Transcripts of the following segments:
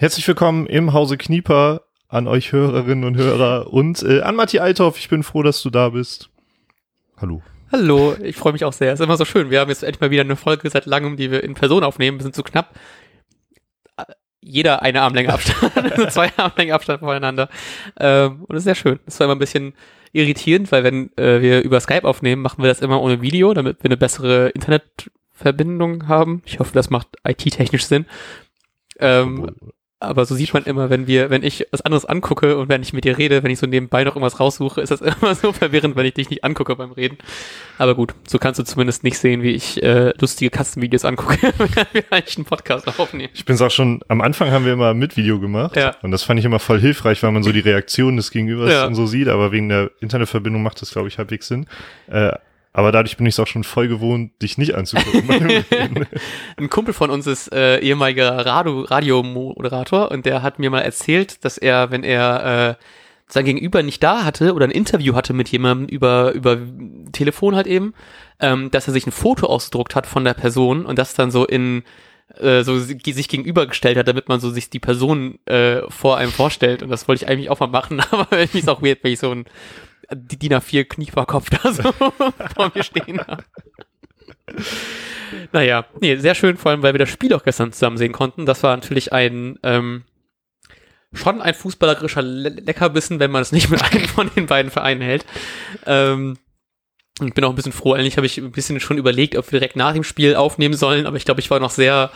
Herzlich willkommen im Hause Knieper an euch Hörerinnen und Hörer und äh, an Matti Althoff. Ich bin froh, dass du da bist. Hallo. Hallo, ich freue mich auch sehr. Es ist immer so schön. Wir haben jetzt endlich mal wieder eine Folge seit langem, die wir in Person aufnehmen. Wir sind zu knapp. Jeder eine Armlänge Abstand, also zwei Armlänge Abstand voneinander. Ähm, und das ist sehr schön. Das war immer ein bisschen irritierend, weil wenn äh, wir über Skype aufnehmen, machen wir das immer ohne Video, damit wir eine bessere Internetverbindung haben. Ich hoffe, das macht IT-technisch Sinn. Ähm, aber so sieht man immer, wenn wir, wenn ich was anderes angucke und wenn ich mit dir rede, wenn ich so nebenbei noch irgendwas raussuche, ist das immer so verwirrend, wenn ich dich nicht angucke beim Reden. Aber gut, so kannst du zumindest nicht sehen, wie ich äh, lustige Katzenvideos angucke, wenn wir eigentlich einen Podcast aufnehmen. Ich bin's auch schon, am Anfang haben wir immer mit Video gemacht. Ja. Und das fand ich immer voll hilfreich, weil man so die Reaktion des Gegenübers Ja. und so sieht. Aber wegen der Internetverbindung macht das, glaube ich, halbwegs Sinn. Äh, aber dadurch bin ich es auch schon voll gewohnt, dich nicht anzugucken. Ein Kumpel von uns ist äh, ehemaliger Radio Radiomoderator und der hat mir mal erzählt, dass er, wenn er äh, sein Gegenüber nicht da hatte oder ein Interview hatte mit jemandem über, über Telefon halt eben, ähm, dass er sich ein Foto ausgedruckt hat von der Person und das dann so in äh, so si- sich gegenübergestellt hat, damit man so sich die Person äh, vor einem vorstellt. Und das wollte ich eigentlich auch mal machen, aber irgendwie ist auch weird, wenn ich so ein die DIN A4 Knieferkopf da so vor mir stehen habe. Naja, nee, sehr schön, vor allem, weil wir das Spiel auch gestern zusammen sehen konnten. Das war natürlich ein, ähm, schon ein fußballerischer Le Leckerbissen, wenn man es nicht mit einem von den beiden Vereinen hält. Ähm, und bin auch ein bisschen froh. Eigentlich habe ich ein bisschen schon überlegt, ob wir direkt nach dem Spiel aufnehmen sollen, aber ich glaube, ich war noch sehr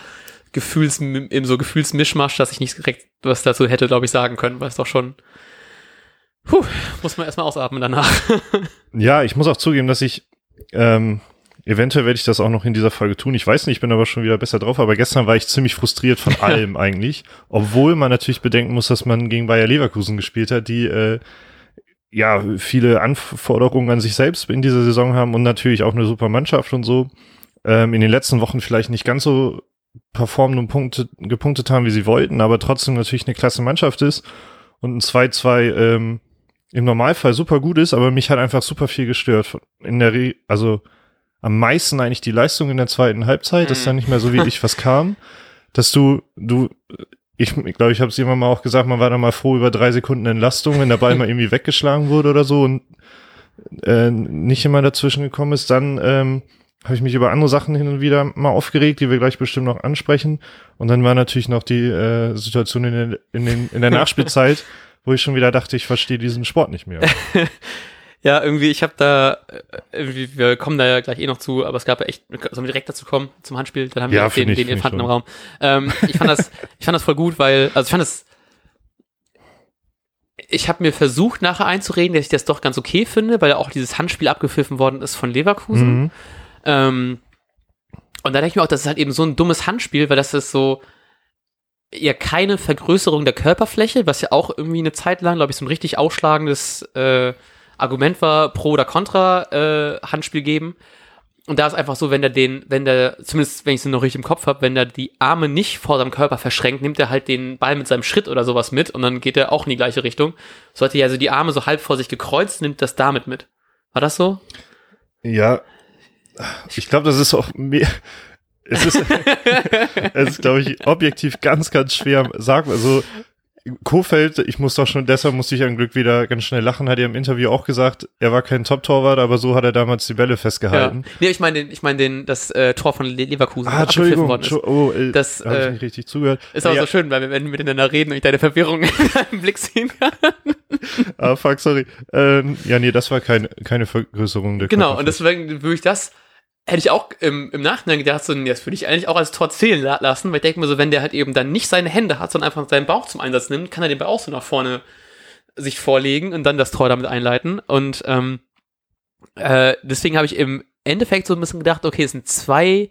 Gefühls, im so Gefühlsmischmasch, dass ich nicht direkt was dazu hätte, glaube ich, sagen können, weil es doch schon, puh, muss man erstmal ausatmen danach. ja, ich muss auch zugeben, dass ich, ähm, eventuell werde ich das auch noch in dieser Folge tun. Ich weiß nicht, ich bin aber schon wieder besser drauf. Aber gestern war ich ziemlich frustriert von allem eigentlich. Obwohl man natürlich bedenken muss, dass man gegen Bayer Leverkusen gespielt hat, die, äh, ja, viele Anforderungen an sich selbst in dieser Saison haben und natürlich auch eine super Mannschaft und so. Ähm, in den letzten Wochen vielleicht nicht ganz so performen und Punkte, gepunktet haben, wie sie wollten, aber trotzdem natürlich eine klasse Mannschaft ist und ein 2-2 ähm, im Normalfall super gut ist, aber mich hat einfach super viel gestört. In der Re also am meisten eigentlich die Leistung in der zweiten Halbzeit, dass Mhm. dann nicht mehr so wirklich was kam, dass du, du, ich glaube, ich habe es irgendwann mal auch gesagt, man war da mal froh über drei Sekunden Entlastung, wenn der Ball mal irgendwie weggeschlagen wurde oder so und äh, nicht immer dazwischen gekommen ist, dann ähm, habe ich mich über andere Sachen hin und wieder mal aufgeregt, die wir gleich bestimmt noch ansprechen. Und dann war natürlich noch die äh, Situation in, der- in, den, in der Nachspielzeit, wo ich schon wieder dachte, ich verstehe diesen Sport nicht mehr. Ja, irgendwie, ich habe da, äh, irgendwie, wir kommen da ja gleich eh noch zu, aber es gab ja echt, sollen wir direkt dazu kommen, zum Handspiel, dann haben Ja, wir auch den, ich, den Elefanten im. Raum. Ähm, ich fand das, ich fand das voll gut, weil, also ich fand das, ich habe mir versucht nachher einzureden, dass ich das doch ganz okay finde, weil ja auch dieses Handspiel abgepfiffen worden ist von Leverkusen. Mhm. Ähm, und da denke ich mir auch, das ist halt eben so ein dummes Handspiel, weil das ist so ja keine Vergrößerung der Körperfläche, was ja auch irgendwie eine Zeit lang, glaube ich, so ein richtig ausschlagendes äh, Argument war, pro oder contra äh, Handspiel geben. Und da ist einfach so, wenn der den, wenn der, zumindest wenn ich es noch richtig im Kopf habe, wenn der die Arme nicht vor seinem Körper verschränkt, nimmt er halt den Ball mit seinem Schritt oder sowas mit und dann geht er auch in die gleiche Richtung. Sollte er also die Arme so halb vor sich gekreuzt, nimmt das damit mit. War das so? Ja, ich glaube, das ist auch mehr. Es ist, es ist, glaube ich, objektiv ganz, ganz schwer. Sag mal so, Kofeld, ich muss doch schon, deshalb musste ich an Glück wieder ganz schnell lachen, hat er im Interview auch gesagt, er war kein Top-Torwart, aber so hat er damals die Bälle Ja. festgehalten. Nee, ich meine ich meine den, das äh, Tor von Le Leverkusen. Ah, Entschuldigung, worden ist. Oh, äh, Das, da habe ich äh, nicht richtig zugehört. Ist aber ja, so schön, weil wir, wenn wir miteinander reden und ich deine Verwirrung in deinem Blick sehen kann. ah, fuck, sorry. Ähm, ja, nee, das war keine, keine Vergrößerung der Genau, und deswegen würde ich das, hätte ich auch im, im Nachhinein gedacht, so, das würde ich eigentlich auch als Tor zählen la lassen, weil ich denke mir so, wenn der halt eben dann nicht seine Hände hat, sondern einfach seinen Bauch zum Einsatz nimmt, kann er den Ball auch so nach vorne sich vorlegen und dann das Tor damit einleiten. Und ähm, äh, deswegen habe ich im Endeffekt so ein bisschen gedacht, okay, es sind zwei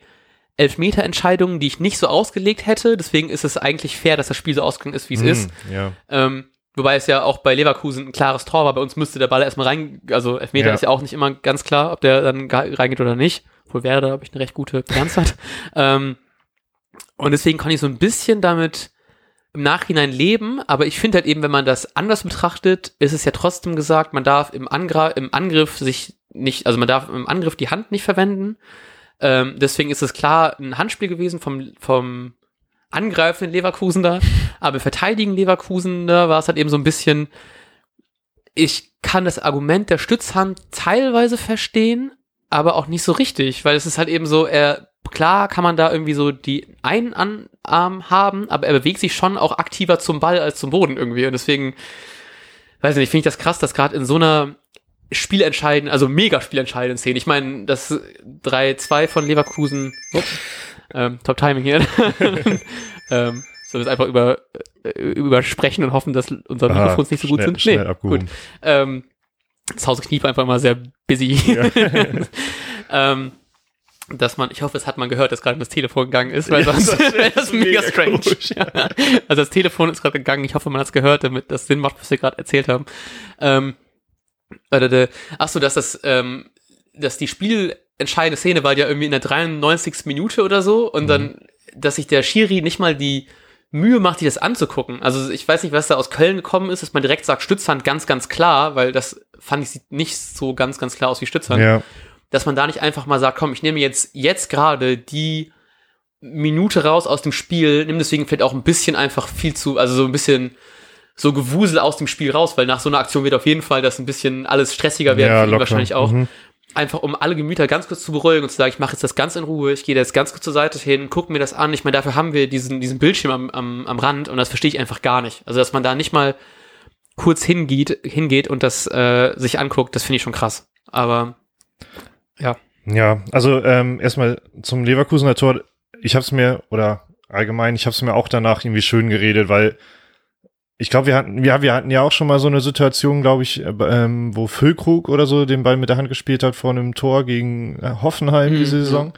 Elfmeter-Entscheidungen, die ich nicht so ausgelegt hätte. Deswegen ist es eigentlich fair, dass das Spiel so ausgegangen ist, wie es Hm, ist. Ja. Ähm, wobei es ja auch bei Leverkusen ein klares Tor war. Bei uns müsste der Ball erstmal rein, also Elfmeter Ja. ist ja auch nicht immer ganz klar, ob der dann reingeht oder nicht. Wohl wäre da, habe ich eine recht gute Bilanz hat. ähm, und deswegen kann ich so ein bisschen damit im Nachhinein leben, aber ich finde halt eben, wenn man das anders betrachtet, ist es ja trotzdem gesagt, man darf im, Angra im Angriff sich nicht, also man darf im Angriff die Hand nicht verwenden. Ähm, deswegen ist es klar ein Handspiel gewesen vom, vom angreifenden Leverkusen da, aber verteidigen Leverkusen da war es halt eben so ein bisschen, ich kann das Argument der Stützhand teilweise verstehen, aber auch nicht so richtig, weil es ist halt eben so, er, klar kann man da irgendwie so die einen An Arm haben, aber er bewegt sich schon auch aktiver zum Ball als zum Boden irgendwie und deswegen, weiß nicht, finde ich das krass, dass gerade in so einer spielentscheidenden, also mega spielentscheidenden Szene, ich meine, das 3-2 von Leverkusen, ups, ähm, Top Timing hier, ähm, soll wir es einfach über, äh, übersprechen und hoffen, dass unsere Ah, Mikrofons nicht so gut schnell- sind? schnell abgehoben. gut. Ähm, das Haus Kniep einfach immer sehr busy. ähm, dass man, ich hoffe, es hat man gehört, dass gerade das Telefon gegangen ist, weil Ja, sonst das wäre wär das mega mega strange. Ja. Also das Telefon ist gerade gegangen, ich hoffe, man hat es gehört, damit das Sinn macht, was wir gerade erzählt haben. Ähm, äh, ach so, dass das, ähm, dass die spielentscheidende Szene war ja irgendwie in der 93. Minute oder so und dann, dass sich der Schiri nicht mal die Mühe macht, sich das anzugucken. Also ich weiß nicht, was da aus Köln gekommen ist, dass man direkt sagt, Stützhand ganz, ganz klar, weil das fand ich sieht nicht so ganz, ganz klar aus wie Stützhand Ja, dass man da nicht einfach mal sagt, komm, ich nehme jetzt, jetzt gerade die Minute raus aus dem Spiel, nimm deswegen vielleicht auch ein bisschen einfach viel zu, also so ein bisschen so Gewusel aus dem Spiel raus, weil nach so einer Aktion wird auf jeden Fall das ein bisschen alles stressiger werden, ja wahrscheinlich auch. Mhm. Einfach um alle Gemüter ganz kurz zu beruhigen und zu sagen, ich mache jetzt das ganz in Ruhe, ich gehe jetzt ganz kurz zur Seite hin, guck mir das an. Ich meine, dafür haben wir diesen, diesen Bildschirm am, am, am Rand und das verstehe ich einfach gar nicht. Also, dass man da nicht mal kurz hingeht, hingeht und das äh, sich anguckt, das finde ich schon krass. Aber Ja, also ähm, erstmal zum Leverkusener Tor. Ich habe es mir, oder allgemein, ich habe es mir auch danach irgendwie schön geredet, weil ich glaube, wir hatten, ja, wir hatten ja auch schon mal so eine Situation, glaube ich, äh, ähm, wo Füllkrug oder so den Ball mit der Hand gespielt hat vor einem Tor gegen äh, Hoffenheim Mhm, diese Saison,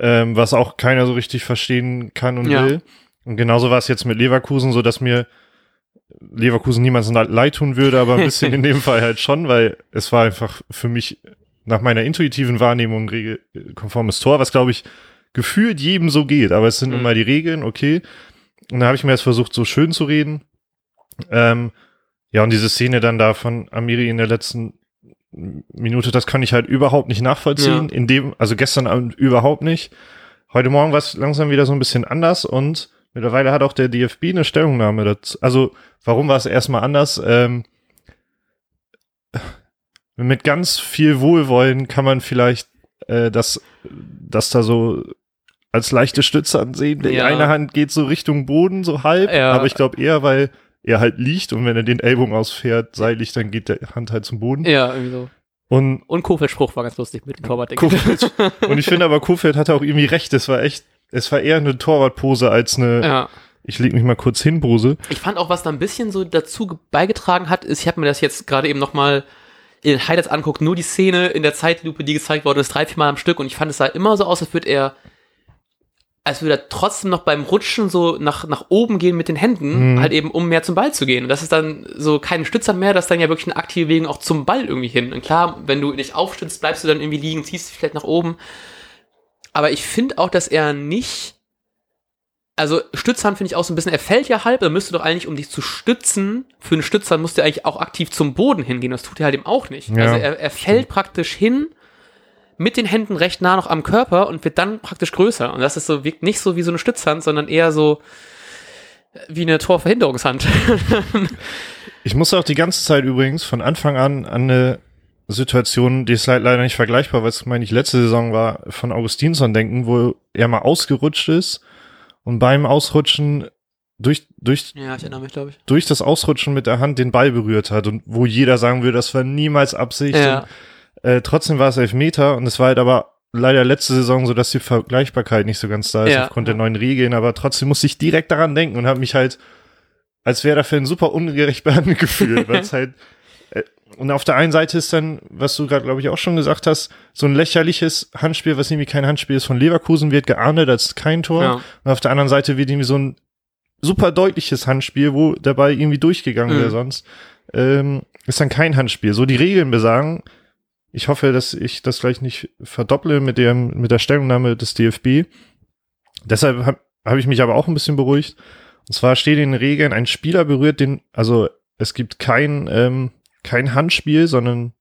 ähm, was auch keiner so richtig verstehen kann und Ja. will. Und genauso war es jetzt mit Leverkusen, so dass mir Leverkusen niemals leid tun würde, aber ein bisschen in dem Fall halt schon, weil es war einfach für mich nach meiner intuitiven Wahrnehmung ein regelkonformes Tor, was glaube ich gefühlt jedem so geht, aber es sind Mhm. nun mal die Regeln, okay. Und da habe ich mir jetzt versucht, so schön zu reden. Ähm, ja, und diese Szene dann da von Amiri in der letzten Minute, das kann ich halt überhaupt nicht nachvollziehen. In dem, also gestern Abend überhaupt nicht. Heute Morgen war es langsam wieder so ein bisschen anders und mittlerweile hat auch der DFB eine Stellungnahme dazu. Also, warum war es erstmal anders? Ähm, mit ganz viel Wohlwollen kann man vielleicht äh, das, das da so als leichte Stütze ansehen. Die Ja. eine Hand geht so Richtung Boden, so halb, Ja. aber ich glaube eher, weil er halt liegt und wenn er den Ellbogen ausfährt, seitlich, dann geht der Hand halt zum Boden. ja, irgendwie so. Und Und Kofelds Spruch war ganz lustig mit dem Torwart. Kofeld, und ich finde aber, Kofeld hatte auch irgendwie recht. Es war echt, es war eher eine Torwartpose als eine, Ja. ich leg mich mal kurz hin, Pose. Ich fand auch, was da ein bisschen so dazu ge- beigetragen hat, ist, ich habe mir das jetzt gerade eben nochmal in den Highlights anguckt, nur die Szene in der Zeitlupe, die gezeigt worden ist, drei, vier Mal am Stück und ich fand, es sah immer so aus, als würde er, als würde er trotzdem noch beim Rutschen so nach, nach oben gehen mit den Händen, Mhm. halt eben, um mehr zum Ball zu gehen. Und das ist dann so keine Stützer mehr, das ist dann ja wirklich eine aktive Bewegung auch zum Ball irgendwie hin. Und klar, wenn du dich aufstützt, bleibst du dann irgendwie liegen, ziehst dich vielleicht nach oben. Aber ich finde auch, dass er nicht also Stützhand finde ich auch so ein bisschen, er fällt ja halb, er müsste doch eigentlich, um dich zu stützen, für einen Stützhand musste er eigentlich auch aktiv zum Boden hingehen. Das tut er halt eben auch nicht. Ja, also er, er fällt praktisch hin mit den Händen recht nah noch am Körper und wird dann praktisch größer. Und das ist so, wirkt nicht so wie so eine Stützhand, sondern eher so wie eine Torverhinderungshand. Ich musste auch die ganze Zeit übrigens von Anfang an an eine Situation, die ist le- leider nicht vergleichbar, weil es, meine ich, letzte Saison war, von Augustinsson denken, wo er mal ausgerutscht ist und beim Ausrutschen durch, durch, ja, mich, durch das Ausrutschen mit der Hand den Ball berührt hat und wo jeder sagen würde, das war niemals Absicht. Ja. Äh, trotzdem war es Elfmeter und es war halt aber leider letzte Saison so, dass die Vergleichbarkeit nicht so ganz da ist Ja, aufgrund der neuen Regeln, aber trotzdem musste ich direkt daran denken und habe mich halt, als wäre der Fan super ungerecht behandelt gefühlt, weil es halt äh, und auf der einen Seite ist dann, was du gerade, glaube ich, auch schon gesagt hast, so ein lächerliches Handspiel, was irgendwie kein Handspiel ist von Leverkusen, wird geahndet als kein Tor. Ja. Und auf der anderen Seite wird irgendwie so ein super deutliches Handspiel, wo der Ball irgendwie durchgegangen Mhm. wäre sonst, ähm, ist dann kein Handspiel. So die Regeln besagen, ich hoffe, dass ich das gleich nicht verdopple mit dem, mit der Stellungnahme des DFB. Deshalb habe hab ich mich aber auch ein bisschen beruhigt. Und zwar steht in den Regeln, ein Spieler berührt den, also es gibt kein, ähm, kein Handspiel, sondern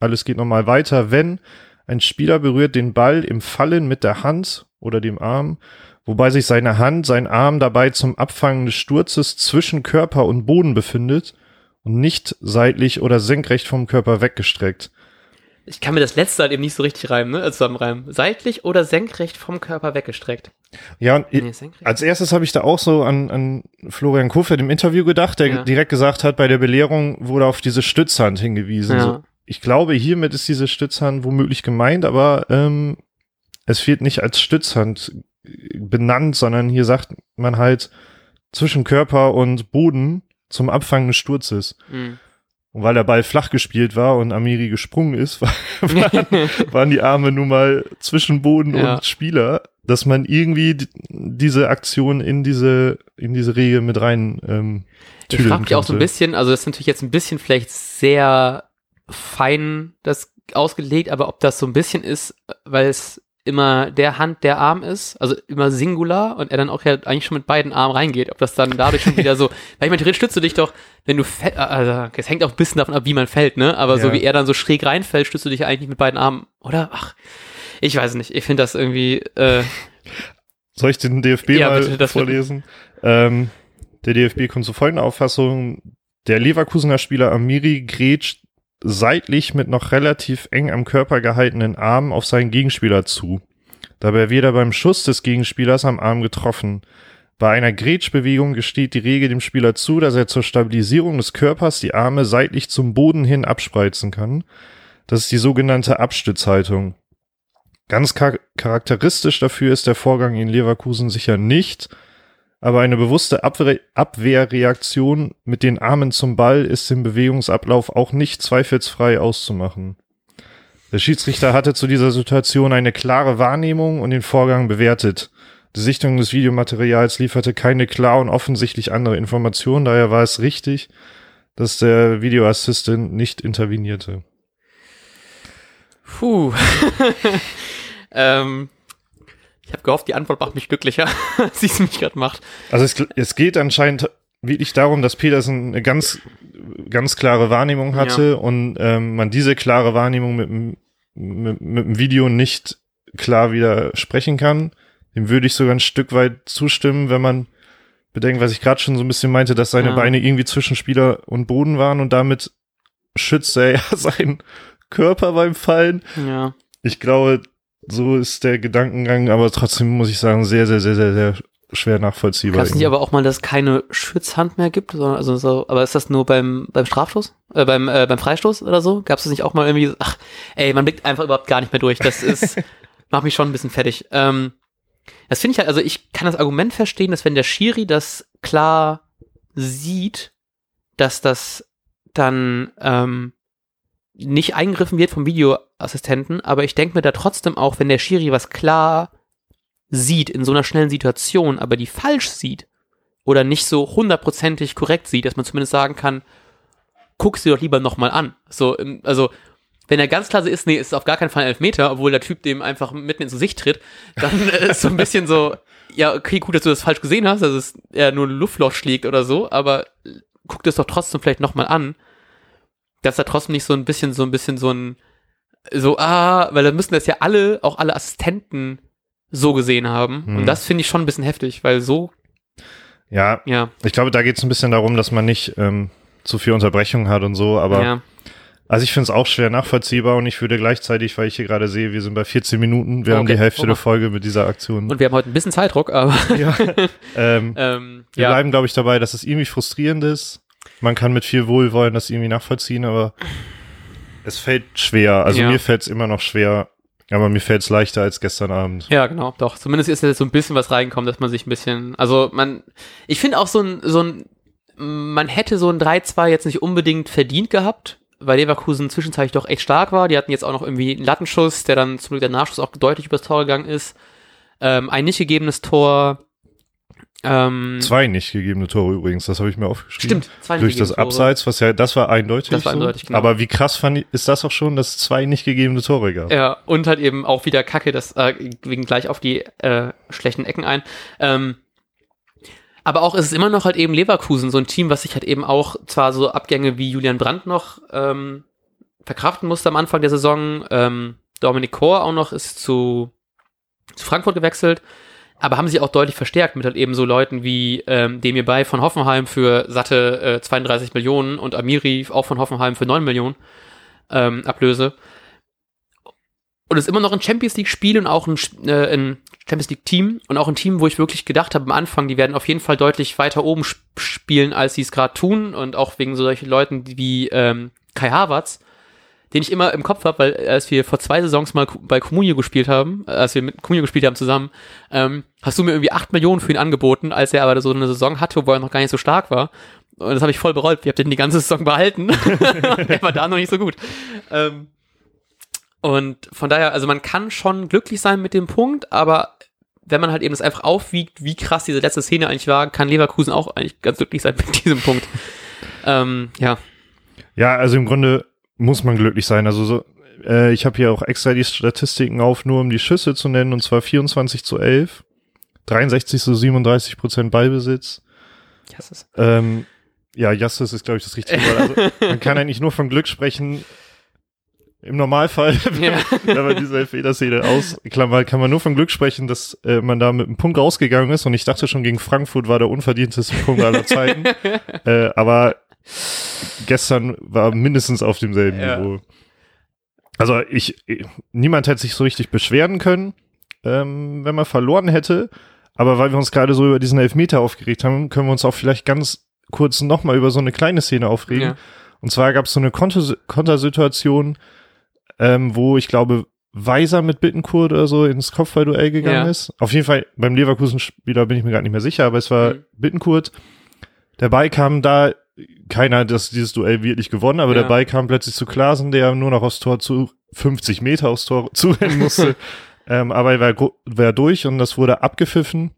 alles geht nochmal weiter, wenn ein Spieler berührt den Ball im Fallen mit der Hand oder dem Arm, wobei sich seine Hand, sein Arm dabei zum Abfangen des Sturzes zwischen Körper und Boden befindet und nicht seitlich oder senkrecht vom Körper weggestreckt. Ich kann mir das letzte halt eben nicht so richtig reimen, ne? Also zusammenreimen. Seitlich oder senkrecht vom Körper weggestreckt. Ja, und Nee, als erstes habe ich da auch so an, an Florian Kofeld im Interview gedacht, der Ja. direkt gesagt hat, bei der Belehrung wurde auf diese Stützhand hingewiesen. Ja. So, ich glaube, hiermit ist diese Stützhand womöglich gemeint, aber ähm, es wird nicht als Stützhand benannt, sondern hier sagt man halt zwischen Körper und Boden zum Abfangen des Sturzes. Hm. Und weil der Ball flach gespielt war und Amiri gesprungen ist, war, waren, waren die Arme nun mal zwischen Boden Ja. und Spieler, dass man irgendwie die, diese Aktion in diese, in diese Regel mit rein ähm, Ich frage mich auch so ein bisschen, also das ist natürlich jetzt ein bisschen vielleicht sehr fein das ausgelegt, aber ob das so ein bisschen ist, weil es immer der Hand, der Arm ist, also immer Singular und er dann auch ja eigentlich schon mit beiden Armen reingeht, ob das dann dadurch schon wieder so, weil ich meine, theoretisch stützt du dich doch, wenn du fäll- also es hängt auch ein bisschen davon ab, wie man fällt, ne, aber so Ja. wie er dann so schräg reinfällt, stützt du dich eigentlich mit beiden Armen, oder? Ach, ich weiß nicht, ich finde das irgendwie, äh, Soll ich den DFB Ja, mal bitte, vorlesen? Ähm, der DFB kommt zu folgender Auffassung. Der Leverkusener Spieler Amiri grätscht seitlich mit noch relativ eng am Körper gehaltenen Arm auf seinen Gegenspieler zu. Dabei wird er beim Schuss des Gegenspielers am Arm getroffen. Bei einer Grätschbewegung gesteht die Regel dem Spieler zu, dass er zur Stabilisierung des Körpers die Arme seitlich zum Boden hin abspreizen kann. Das ist die sogenannte Abstützhaltung. Ganz char charakteristisch dafür ist der Vorgang in Leverkusen sicher nicht, aber eine bewusste Abwehr Abwehrreaktion mit den Armen zum Ball ist im Bewegungsablauf auch nicht zweifelsfrei auszumachen. Der Schiedsrichter hatte zu dieser Situation eine klare Wahrnehmung und den Vorgang bewertet. Die Sichtung des Videomaterials lieferte keine klar und offensichtlich andere Informationen, daher war es richtig, dass der Videoassistent nicht intervenierte. Puh. ähm, ich habe gehofft, die Antwort macht mich glücklicher, als sie es mich gerade macht. Also es, es geht anscheinend wirklich darum, dass Peterson eine ganz, ganz klare Wahrnehmung hatte und ähm, man diese klare Wahrnehmung mit, dem- mit, mit dem Video nicht klar widersprechen kann. Dem würde ich sogar ein Stück weit zustimmen, wenn man bedenkt, was ich gerade schon so ein bisschen meinte, dass seine Ja. Beine irgendwie zwischen Spieler und Boden waren und damit schützt er ja seinen Körper beim Fallen. Ja. Ich glaube, so ist der Gedankengang, aber trotzdem muss ich sagen, sehr, sehr, sehr, sehr, sehr schwer nachvollziehbar. Gab es nicht aber auch mal, dass es keine Schutzhand mehr gibt? Sondern, also so, aber ist das nur beim, beim Strafstoß? Äh, beim, äh, beim Freistoß oder so? Gab es das nicht auch mal irgendwie, ach, ey, man blickt einfach überhaupt gar nicht mehr durch. Das ist, macht mich schon ein bisschen fertig. Ähm, das finde ich halt, also ich kann das Argument verstehen, dass wenn der Schiri das klar sieht, dass das dann ähm, nicht eingegriffen wird vom Videoassistenten, aber ich denke mir da trotzdem auch, wenn der Schiri was klar sieht in so einer schnellen Situation, aber die falsch sieht oder nicht so hundertprozentig korrekt sieht, dass man zumindest sagen kann, guck sie doch lieber nochmal an. So, im- also, wenn er ganz klar so ist, nee, ist auf gar keinen Fall ein Elfmeter, obwohl der Typ dem einfach mitten ins Gesicht tritt, dann äh, ist so ein bisschen so, ja, okay, gut, dass du das falsch gesehen hast, dass es eher nur ein Luftloch schlägt oder so, aber guck das doch trotzdem vielleicht nochmal an, dass da trotzdem nicht so ein bisschen, so ein bisschen so ein, so, ah, weil da müssen das ja alle, auch alle Assistenten so gesehen haben. Hm. Und das finde ich schon ein bisschen heftig, weil so, Ja, ja, ich glaube, da geht es ein bisschen darum, dass man nicht ähm, zu viel Unterbrechung hat und so, aber ja, also ich finde es auch schwer nachvollziehbar und ich würde gleichzeitig, weil ich hier gerade sehe, wir sind bei 14 Minuten, wir haben Okay, die Hälfte guck der. Folge mit dieser Aktion. und wir haben heute ein bisschen Zeitdruck, aber, ja. ähm, ähm, wir ja, bleiben, glaube ich, dabei, dass es irgendwie frustrierend ist. Man kann mit viel Wohlwollen das irgendwie nachvollziehen, aber es fällt schwer. Also Ja. mir fällt es immer noch schwer, aber mir fällt es leichter als gestern Abend. Ja, genau, doch. Zumindest ist jetzt so ein bisschen was reingekommen, dass man sich ein bisschen, also man, ich finde auch so ein, so ein, man hätte so ein 3-2 jetzt nicht unbedingt verdient gehabt, weil Leverkusen zwischenzeitlich doch echt stark war. Die hatten jetzt auch noch irgendwie einen Lattenschuss, der dann zum Glück der Nachschuss auch deutlich übers Tor gegangen ist. Ähm, ein nicht gegebenes Tor. Ähm, Zwei nicht gegebene Tore übrigens, das habe ich mir aufgeschrieben. stimmt, zwei nicht Durch das Tore. Abseits, was ja, das war eindeutig. Das war so. eindeutig, genau. Aber wie krass fand ich, ist das auch schon, dass es zwei nicht gegebene Tore gab? Ja, und halt eben auch wieder Kacke, das äh, wegen gleich auf die äh, schlechten Ecken ein. Ähm, aber auch ist es immer noch halt eben Leverkusen, so ein Team, was sich halt eben auch zwar so Abgänge wie Julian Brandt noch ähm, verkraften musste am Anfang der Saison. Ähm, Dominic Kor auch noch ist zu zu Frankfurt gewechselt, aber haben sich auch deutlich verstärkt mit halt eben so Leuten wie ähm, Demir Bay von Hoffenheim für satte äh, 32 Millionen und Amiri auch von Hoffenheim für 9 Millionen ähm, Ablöse. Und es ist immer noch ein Champions League-Spiel und auch ein, äh, ein Champions League-Team und auch ein Team, wo ich wirklich gedacht habe am Anfang, die werden auf jeden Fall deutlich weiter oben sp spielen, als sie es gerade tun und auch wegen so solchen Leuten wie ähm, Kai Havertz den ich immer im Kopf habe, weil als wir vor zwei Saisons mal bei Comunio gespielt haben, äh, als wir mit Comunio gespielt haben zusammen, ähm, hast du mir irgendwie acht Millionen für ihn angeboten, als er aber so eine Saison hatte, wo er noch gar nicht so stark war. Und das habe ich voll bereut. Ich habe den die ganze Saison behalten. er war da noch nicht so gut. Ähm, und von daher, also man kann schon glücklich sein mit dem Punkt, aber wenn man halt eben das einfach aufwiegt, wie krass diese letzte Szene eigentlich war, kann Leverkusen auch eigentlich ganz glücklich sein mit diesem Punkt. Ähm, ja. Ja, also im Grunde muss man glücklich sein. Also so, äh, ich habe hier auch extra die Statistiken auf, nur um die Schüsse zu nennen, und zwar 24 zu 11, 63 zu 37 Prozent Ballbesitz. Jasses. Ähm, ja, Jasses ist, glaube ich, das richtige Wort. Also, man kann eigentlich nur von Glück sprechen. Im Normalfall, ja. wenn man diese Federszene ausklammert, kann man nur von Glück sprechen, dass äh, man da mit einem Punkt rausgegangen ist. Und ich dachte schon, gegen Frankfurt war der unverdienteste Punkt aller Zeiten. äh, aber gestern war mindestens auf demselben ja. Niveau. Also ich, niemand hätte sich so richtig beschweren können, ähm, wenn man verloren hätte. Aber weil wir uns gerade so über diesen Elfmeter aufgeregt haben, können wir uns auch vielleicht ganz kurz nochmal über so eine kleine Szene aufregen. Ja. Und zwar gab es so eine Konter Kontersituation, ähm, wo ich glaube, Weiser mit Bittenkurt oder so ins Kopfballduell gegangen ja. ist. Auf jeden Fall beim Leverkusen-Spieler bin ich mir gerade nicht mehr sicher, aber es war mhm. Bittenkurt. Der Ball kam da keiner hat das, dieses Duell wirklich gewonnen, aber ja. dabei kam plötzlich zu Klasen, der nur noch aufs Tor zu 50 Meter aufs Tor zurennen musste. ähm, aber er war, war durch und das wurde abgepfiffen.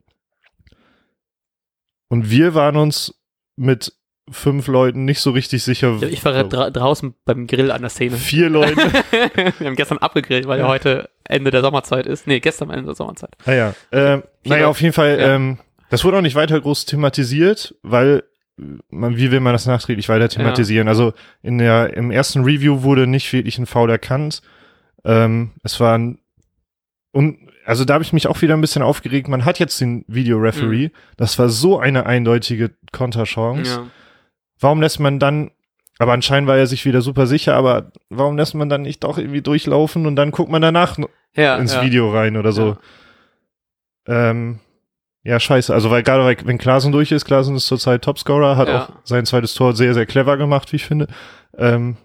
Und wir waren uns mit fünf Leuten nicht so richtig sicher. Ich war dra draußen beim Grill an der Szene. Vier Leute. wir haben gestern abgegrillt, weil ja heute Ende der Sommerzeit ist. Nee, gestern Ende der Sommerzeit. Ah ja. Ähm, naja, auf jeden Fall, ja. ähm, das wurde auch nicht weiter groß thematisiert, weil wie will man das nachträglich weiter thematisieren? Ja. Also in der, im ersten Review wurde nicht wirklich ein Foul erkannt. Ähm, es war ein, und also da habe ich mich auch wieder ein bisschen aufgeregt. Man hat jetzt den Videoreferee. Mhm. Das war so eine eindeutige Konterchance. Ja. Warum lässt man dann, aber anscheinend war er sich wieder super sicher, aber warum lässt man dann nicht doch irgendwie durchlaufen und dann guckt man danach ja, ins Video rein oder so? Ähm, ja, scheiße. Also, weil gerade wenn Klaasen durch ist, Klaasen ist zurzeit Topscorer, hat ja. auch sein zweites Tor sehr, sehr clever gemacht, wie ich finde. Ähm,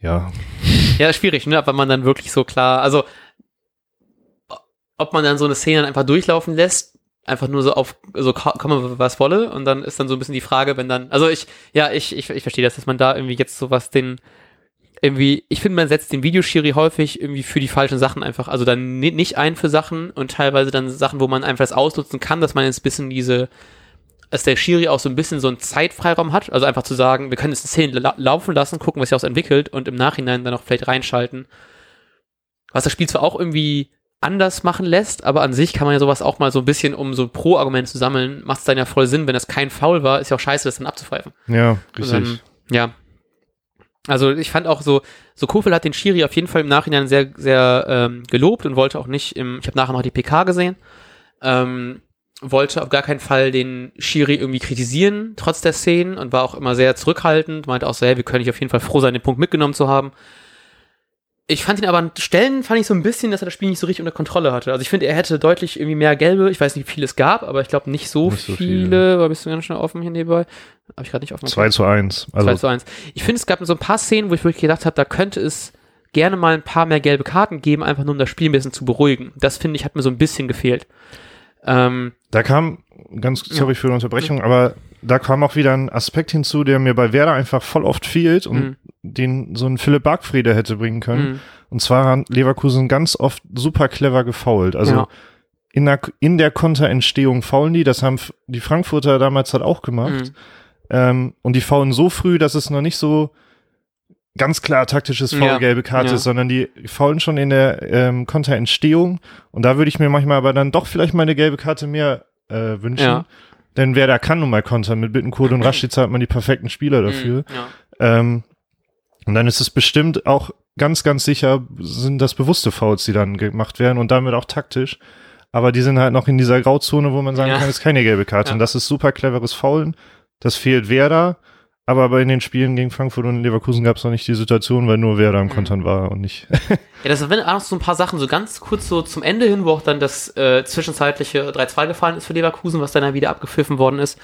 ja. Ja, schwierig, ne? Weil man dann wirklich so klar, also ob man dann so eine Szene einfach durchlaufen lässt, einfach nur so auf, so komme was wolle, und dann ist dann so ein bisschen die Frage, wenn dann, also ich, ja, ich, ich, ich verstehe das, dass man da irgendwie jetzt sowas den, irgendwie, ich finde, man setzt den Videoschiri häufig irgendwie für die falschen Sachen einfach, also dann nicht ein für Sachen und teilweise dann Sachen, wo man einfach das ausnutzen kann, dass man jetzt ein bisschen diese, dass der Schiri auch so ein bisschen so einen Zeitfreiraum hat, also einfach zu sagen, wir können jetzt eine Szene la laufen lassen, gucken, was sich aus entwickelt und im Nachhinein dann auch vielleicht reinschalten. Was das Spiel zwar auch irgendwie anders machen lässt, aber an sich kann man ja sowas auch mal so ein bisschen, um so Pro-Argument zu sammeln, macht es dann ja voll Sinn, wenn das kein Foul war, ist ja auch scheiße, das dann abzupfeifen. Ja, richtig. Dann, ja, also ich fand auch so, so Kofel hat den Schiri auf jeden Fall im Nachhinein sehr, sehr ähm, gelobt und wollte auch nicht im, ich habe nachher noch die PK gesehen, ähm, wollte auf gar keinen Fall den Schiri irgendwie kritisieren, trotz der Szenen und war auch immer sehr zurückhaltend, meinte auch so, hey, wir können nicht auf jeden Fall froh sein, den Punkt mitgenommen zu haben. Ich fand ihn aber an Stellen fand ich so ein bisschen, dass er das Spiel nicht so richtig unter Kontrolle hatte. Also ich finde, er hätte deutlich irgendwie mehr gelbe. Ich weiß nicht, wie viele es gab, aber ich glaube nicht so nicht viele. So viele. War bist du ganz schnell offen hier nebenbei? Habe ich gerade nicht offen. 2 zu 1. Also 2 zu 1. Ich finde, es gab so ein paar Szenen, wo ich wirklich gedacht habe, da könnte es gerne mal ein paar mehr gelbe Karten geben, einfach nur um das Spiel ein bisschen zu beruhigen. Das finde ich, hat mir so ein bisschen gefehlt. Ähm, da kam, ganz sorry ja. für die Unterbrechung, aber da kam auch wieder ein Aspekt hinzu, der mir bei Werder einfach voll oft fehlt und mhm. Den so ein Philipp Bargfriede hätte bringen können. Mhm. Und zwar hat Leverkusen ganz oft super clever gefault. Also ja. in, der, in der Konterentstehung faulen die, das haben die Frankfurter damals halt auch gemacht. Mhm. Ähm, und die faulen so früh, dass es noch nicht so ganz klar taktisches Foul, ja. gelbe Karte ja. ist, sondern die faulen schon in der ähm, Konterentstehung. Und da würde ich mir manchmal aber dann doch vielleicht mal eine gelbe Karte mehr äh, wünschen. Ja. Denn wer da kann nun mal kontern mit Bittenkurt und Raschitz hat man die perfekten Spieler dafür. Mhm. Ähm, und dann ist es bestimmt auch ganz, ganz sicher sind das bewusste Fouls, die dann gemacht werden und damit auch taktisch. Aber die sind halt noch in dieser Grauzone, wo man sagen Ja. kann, es ist keine gelbe Karte. Ja. Und das ist super cleveres Faulen. Das fehlt Werder. Aber bei den Spielen gegen Frankfurt und Leverkusen gab es noch nicht die Situation, weil nur Werder am Mhm. Kontern war und nicht. Ja, das sind auch so ein paar Sachen, so ganz kurz so zum Ende hin, wo auch dann das äh, zwischenzeitliche 3-2 gefallen ist für Leverkusen, was dann ja wieder abgepfiffen worden ist.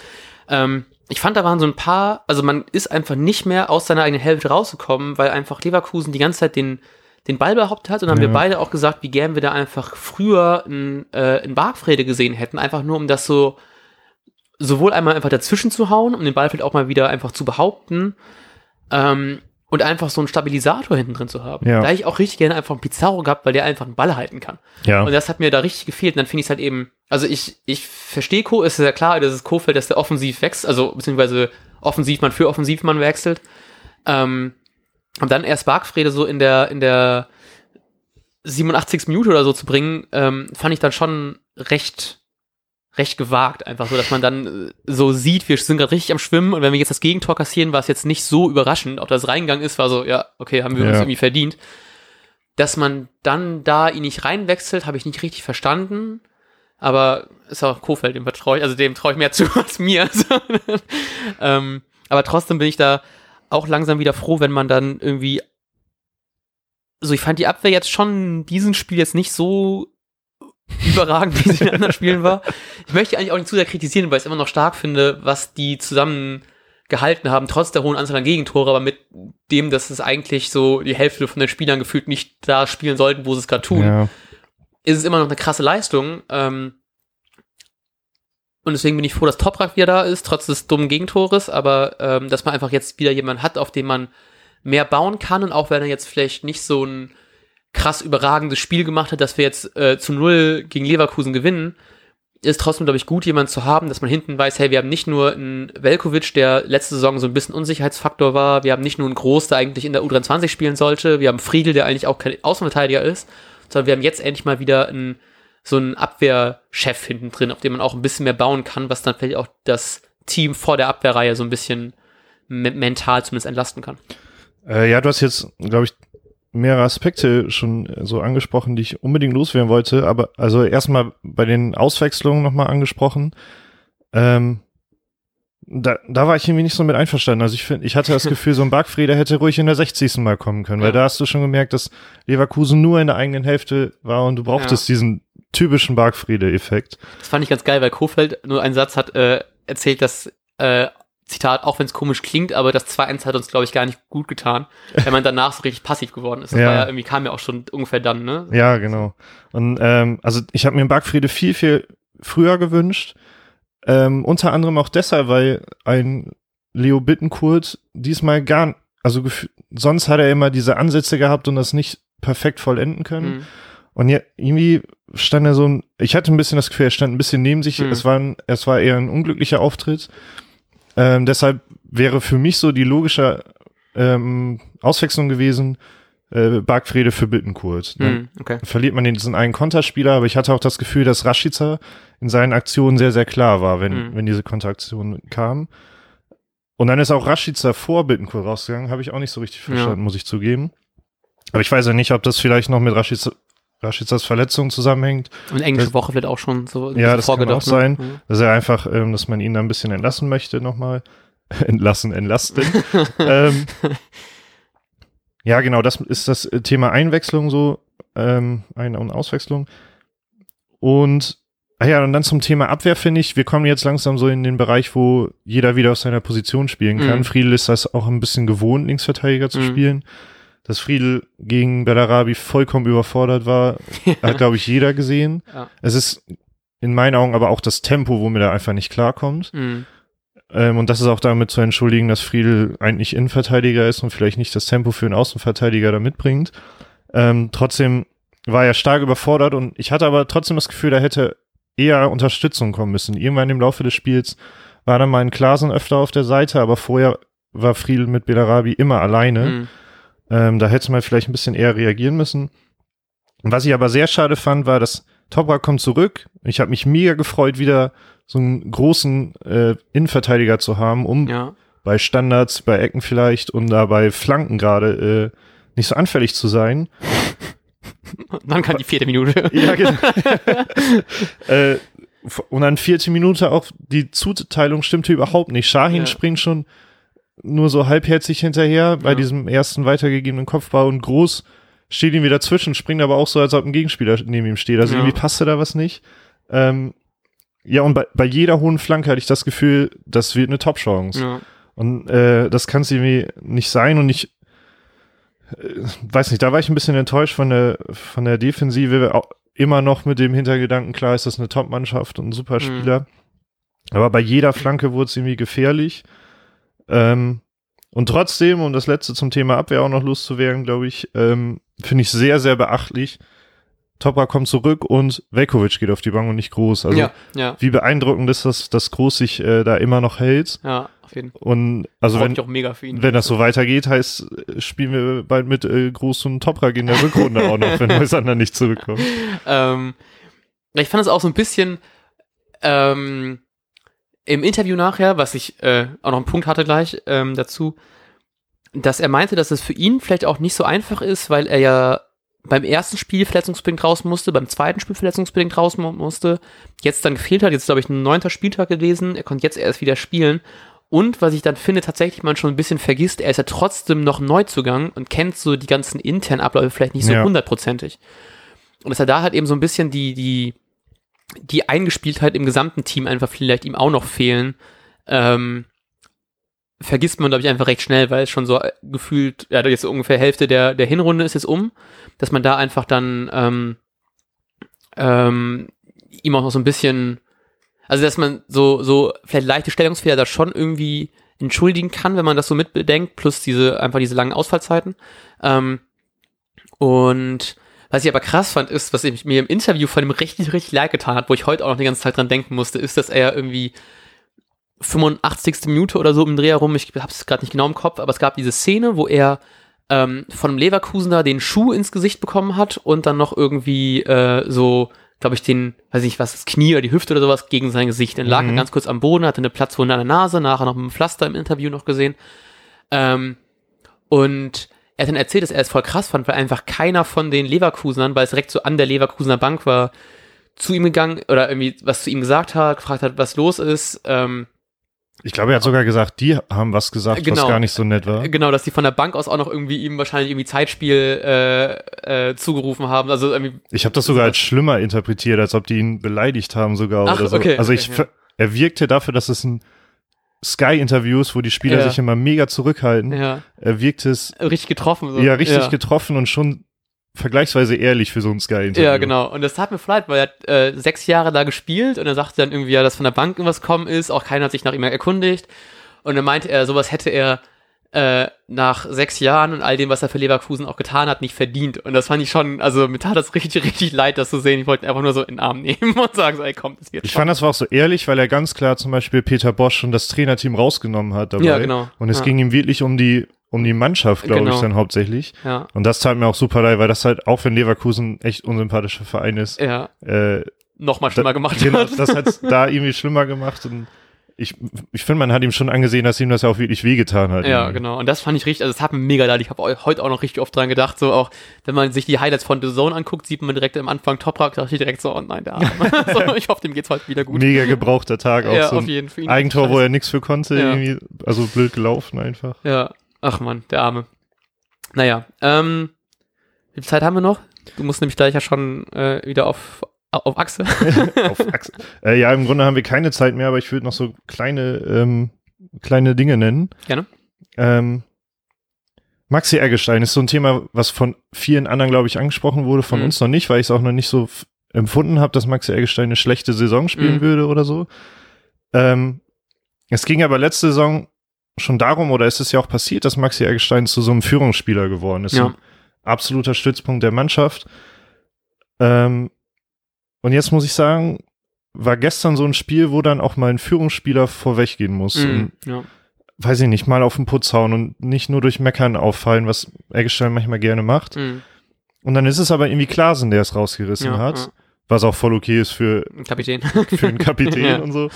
Ähm, ich fand, da waren so ein paar, also man ist einfach nicht mehr aus seiner eigenen Hälfte rausgekommen, weil einfach Leverkusen die ganze Zeit den, den Ball behauptet hat. Und dann haben Ja. wir beide auch gesagt, wie gern wir da einfach früher ein, äh, ein Bargfrede gesehen hätten, einfach nur um das so sowohl einmal einfach dazwischen zu hauen, um den Ball vielleicht auch mal wieder einfach zu behaupten, ähm, und einfach so einen Stabilisator hinten drin zu haben. Ja. Da ich auch richtig gerne einfach einen Pizarro gehabt, weil der einfach einen Ball halten kann. Ja. Und das hat mir da richtig gefehlt. Und dann finde ich es halt eben, also ich, ich verstehe Co, es ist ja klar, dass es Kofeld, dass der offensiv wächst, also beziehungsweise offensiv man für offensiv man wechselt. Ähm, und dann erst Bargfrede so in der, in der 87. Minute oder so zu bringen, ähm, fand ich dann schon recht, recht gewagt. Einfach so, dass man dann äh, so sieht, wir sind gerade richtig am Schwimmen und wenn wir jetzt das Gegentor kassieren, war es jetzt nicht so überraschend. Ob das reingegangen ist, war so, ja, okay, haben wir uns Ja. irgendwie verdient. Dass man dann da ihn nicht reinwechselt, habe ich nicht richtig verstanden. Aber ist auch Kofeld, dem vertraue ich, also dem traue ich mehr zu als mir. Ähm, aber trotzdem bin ich da auch langsam wieder froh, wenn man dann irgendwie. So, ich fand die Abwehr jetzt schon in diesem Spiel jetzt nicht so überragend, wie sie in anderen Spielen war. Ich möchte eigentlich auch nicht zu sehr kritisieren, weil ich es immer noch stark finde, was die zusammen gehalten haben, trotz der hohen Anzahl an Gegentore, aber mit dem, dass es eigentlich so die Hälfte von den Spielern gefühlt nicht da spielen sollten, wo sie es gerade tun ja. ist es immer noch eine krasse Leistung. Ähm, und deswegen bin ich froh, dass Toprak wieder da ist, trotz des dummen Gegentores, aber ähm, dass man einfach jetzt wieder jemanden hat, auf den man mehr bauen kann und auch wenn er jetzt vielleicht nicht so ein krass überragendes Spiel gemacht hat, dass wir jetzt äh, zu null gegen Leverkusen gewinnen, ist trotzdem, glaube ich, gut, jemanden zu haben, dass man hinten weiß, hey, wir haben nicht nur einen Velkovic, der letzte Saison so ein bisschen Unsicherheitsfaktor war, wir haben nicht nur einen Groß, der eigentlich in der U23 spielen sollte, wir haben Friedel, der eigentlich auch kein Außenverteidiger ist, sondern wir haben jetzt endlich mal wieder einen, so einen Abwehrchef hinten drin, auf dem man auch ein bisschen mehr bauen kann, was dann vielleicht auch das Team vor der Abwehrreihe so ein bisschen me mental zumindest entlasten kann. Äh, ja, du hast jetzt, glaube ich, mehrere Aspekte schon so angesprochen, die ich unbedingt loswerden wollte. Aber also erstmal bei den Auswechslungen nochmal angesprochen. Ähm, da, da war ich irgendwie nicht so mit einverstanden. Also ich finde, ich hatte das Gefühl, so ein Bargfriede hätte ruhig in der 60. Mal kommen können, weil Ja. da hast du schon gemerkt, dass Leverkusen nur in der eigenen Hälfte war und du brauchtest diesen typischen Bargfriede-Effekt. Das fand ich ganz geil, weil Kofeld nur einen Satz hat äh, erzählt, dass, äh, Zitat, auch wenn es komisch klingt, aber das 2-1 hat uns, glaube ich, gar nicht gut getan, wenn man danach so richtig passiv geworden ist. Das Ja. war ja irgendwie, kam ja auch schon ungefähr dann, ne? Ja, genau. Und ähm, also ich habe mir einen Bargfriede viel, viel früher gewünscht. Ähm, unter anderem auch deshalb, weil ein Leo Bittenkurt diesmal gar, also sonst hat er immer diese Ansätze gehabt und das nicht perfekt vollenden können. Mhm. Und ja, irgendwie stand er so ein, ich hatte ein bisschen das Gefühl, er stand ein bisschen neben sich. Mhm. Es war ein, es war eher ein unglücklicher Auftritt. Ähm, deshalb wäre für mich so die logische ähm, Auswechslung gewesen, äh, Bargfriede für Bittenkurt. Dann Mhm. Okay. verliert man diesen einen Konterspieler, aber ich hatte auch das Gefühl, dass Rashica in seinen Aktionen sehr, sehr klar war, wenn, Mhm. wenn diese Konteraktionen kamen. Und dann ist auch Rashica vor Bittencourt rausgegangen, habe ich auch nicht so richtig verstanden, Ja. muss ich zugeben. Aber ich weiß ja nicht, ob das vielleicht noch mit Rashica, Rashicas Verletzung zusammenhängt, Und englische Das- Woche wird auch schon so Ja, das kann auch sein. Ne? dass er einfach, ähm, dass man ihn da ein bisschen entlassen möchte nochmal. entlassen, entlasten. ähm, ja, genau, das ist das Thema Einwechslung so, ähm, Ein- und Auswechslung. Und ah ja, und dann zum Thema Abwehr finde ich, wir kommen jetzt langsam so in den Bereich, wo jeder wieder aus seiner Position spielen kann. Mhm. Friedel ist das auch ein bisschen gewohnt, Linksverteidiger zu Mhm. spielen. Dass Friedel gegen Bellarabi vollkommen überfordert war, hat, glaube ich, jeder gesehen. Ja. Es ist in meinen Augen aber auch das Tempo, womit er einfach nicht klarkommt. Mhm. Ähm, und das ist auch damit zu entschuldigen, dass Friedel eigentlich Innenverteidiger ist und vielleicht nicht das Tempo für einen Außenverteidiger da mitbringt. Ähm, trotzdem war er stark überfordert und ich hatte aber trotzdem das Gefühl, da hätte eher Unterstützung kommen müssen. Irgendwann im Laufe des Spiels war dann mal ein Klasen öfter auf der Seite, aber vorher war Friedel mit Belarabi immer alleine. Mhm. Ähm, da hätte man vielleicht ein bisschen eher reagieren müssen. Was ich aber sehr schade fand, war, dass Toprak kommt zurück. Ich habe mich mega gefreut, wieder so einen großen äh, Innenverteidiger zu haben, um Ja. bei Standards, bei Ecken vielleicht und da bei Flanken gerade äh, nicht so anfällig zu sein. Dann kann die vierte Minute. Ja, genau. äh, und dann vierte Minute auch die Zuteilung stimmte überhaupt nicht. Shahin Ja. springt schon nur so halbherzig hinterher bei Ja. diesem ersten weitergegebenen Kopfball und Groß steht ihm wieder zwischen, springt aber auch so, als ob ein Gegenspieler neben ihm steht. Also Ja. irgendwie passte da was nicht. Ähm, ja, und bei, bei jeder hohen Flanke hatte ich das Gefühl, das wird eine Top-Chance. Ja. Und äh, das kann es irgendwie nicht sein und ich äh, weiß nicht, da war ich ein bisschen enttäuscht von der von der Defensive, auch immer noch mit dem Hintergedanken, klar ist das eine Top-Mannschaft und ein super Spieler. Aber bei jeder Flanke wurde es irgendwie gefährlich. Ähm, und trotzdem, um das letzte zum Thema Abwehr auch noch loszuwerden, glaube ich, ähm, finde ich sehr, sehr beachtlich. Topper kommt zurück und Velkovic geht auf die Bank und nicht groß. Also ja, ja, wie beeindruckend ist das, dass Groß sich äh, da immer noch hält. ja, auf jeden Fall. Und also wenn, wenn das so weitergeht, heißt, äh, spielen wir bald mit äh, Groß und Toprak in der Rückrunde auch noch, wenn Moisander nicht zurückkommt. Ähm, ich fand es auch so ein bisschen ähm, im Interview nachher, was ich äh, auch noch einen Punkt hatte gleich ähm, dazu, dass er meinte, dass es für ihn vielleicht auch nicht so einfach ist, weil er ja beim ersten Spiel verletzungsbedingt raus musste, beim zweiten Spiel verletzungsbedingt raus mu- musste, jetzt dann gefehlt hat, jetzt glaube ich ein neunter Spieltag gewesen, er konnte jetzt erst wieder spielen und was ich dann finde, tatsächlich man schon ein bisschen vergisst, er ist ja trotzdem noch Neuzugang und kennt so die ganzen internen Abläufe vielleicht nicht so Ja. hundertprozentig. Und dass er da halt eben so ein bisschen die, die, die Eingespieltheit im gesamten Team einfach vielleicht ihm auch noch fehlen, ähm, vergisst man, glaube ich, einfach recht schnell, weil es schon so äh, gefühlt, ja, jetzt ungefähr Hälfte der, der Hinrunde ist jetzt um, dass man da einfach dann ähm, ähm, ihm auch noch so ein bisschen, also dass man so, so vielleicht leichte Stellungsfehler da schon irgendwie entschuldigen kann, wenn man das so mitbedenkt, plus diese, einfach diese langen Ausfallzeiten. Ähm, und was ich aber krass fand, ist, was ich mir im Interview von ihm richtig, richtig leid getan hat, wo ich heute auch noch die ganze Zeit dran denken musste, ist, dass er irgendwie 85. Minute oder so im Dreh herum, ich habe es gerade nicht genau im Kopf, aber es gab diese Szene, wo er ähm, von einem Leverkusener den Schuh ins Gesicht bekommen hat und dann noch irgendwie äh, so, glaube ich, den, weiß ich nicht was, das Knie oder die Hüfte oder sowas gegen sein Gesicht. Dann lag Mhm. er ganz kurz am Boden, hatte eine Platzwunde an der Nase, nachher noch mit einem Pflaster im Interview noch gesehen. Ähm, und er hat dann erzählt, dass er es voll krass fand, weil einfach keiner von den Leverkusenern, weil es direkt so an der Leverkusener Bank war, zu ihm gegangen oder irgendwie was zu ihm gesagt hat, gefragt hat, was los ist. Ähm, Ich glaube, er hat sogar gesagt, die haben was gesagt, was Genau. gar nicht so nett war. Genau, dass die von der Bank aus auch noch irgendwie ihm wahrscheinlich irgendwie Zeitspiel äh, äh, zugerufen haben. Also irgendwie, Ich habe das sogar als schlimmer interpretiert, als ob die ihn beleidigt haben sogar Ach, oder so. okay, also okay, ich, ja. er wirkte dafür, dass es ein Sky-Interview ist, wo die Spieler Ja. sich immer mega zurückhalten. ja, Er wirkte es richtig getroffen. So. ja richtig ja. getroffen und schon vergleichsweise ehrlich für so ein Sky-Interview. Ja, genau. Und das tat mir leid, weil er hat äh, sechs Jahre da gespielt und er sagte dann irgendwie, ja, dass von der Bank irgendwas kommen ist, auch keiner hat sich nach ihm erkundigt. Und dann meinte er, sowas hätte er äh, nach sechs Jahren und all dem, was er für Leverkusen auch getan hat, nicht verdient. Und das fand ich schon, also mir tat das richtig, richtig leid, das zu sehen. Ich wollte ihn einfach nur so in den Arm nehmen und sagen so, ey, komm, das wird Ich schon. fand, das war auch so ehrlich, weil er ganz klar zum Beispiel Peter Bosch und das Trainerteam rausgenommen hat dabei. Ja, genau. Und es Ja. ging ihm wirklich um die, um die Mannschaft, glaube Genau. ich, dann hauptsächlich. ja, Und das tat mir auch super leid, weil das halt, auch wenn Leverkusen echt unsympathischer Verein ist, ja, äh, nochmal schlimmer gemacht genau, hat. das hat's da irgendwie schlimmer gemacht und ich, ich finde, man hat ihm schon angesehen, dass ihm das ja auch wirklich wehgetan hat. Ja, irgendwie. genau. Und das fand ich richtig, also es hat mir mega leid. Ich habe heute auch noch richtig oft dran gedacht, so auch, wenn man sich die Highlights von The Zone anguckt, sieht man direkt am Anfang Toprak, dachte ich direkt so, oh nein, der Arme. so, ich hoffe, dem geht's heute wieder gut. Mega gebrauchter Tag, auch ja, so auf jeden Fall. Eigentor, wo er nichts für konnte, Ja. irgendwie, also blöd gelaufen einfach. Ja, ach man, der Arme. Naja, ähm, wie viel Zeit haben wir noch? Du musst nämlich gleich ja schon äh, wieder auf, auf Achse. Auf Achse. Äh, ja, im Grunde haben wir keine Zeit mehr, aber ich würde noch so kleine, ähm, kleine Dinge nennen. Gerne. Ähm, Maxi Eggestein ist so ein Thema, was von vielen anderen, glaube ich, angesprochen wurde, von Mhm. uns noch nicht, weil ich es auch noch nicht so empfunden habe, dass Maxi Eggestein eine schlechte Saison spielen Mhm. würde oder so. Ähm, es ging aber letzte Saison schon darum, oder es ist ja auch passiert, dass Maxi Eggestein zu so einem Führungsspieler geworden ist. Ja. Ein absoluter Stützpunkt der Mannschaft. Ähm, und jetzt muss ich sagen, war gestern so ein Spiel, wo dann auch mal ein Führungsspieler vorweggehen muss. Mhm, ja. weiß ich nicht, mal auf den Putz hauen und nicht nur durch Meckern auffallen, was Eggestein manchmal gerne macht. Mhm. Und dann ist es aber irgendwie Klasen, der es rausgerissen Ja, hat, was auch voll okay ist für, ja. Kapitän. für einen Kapitän Ja. und so.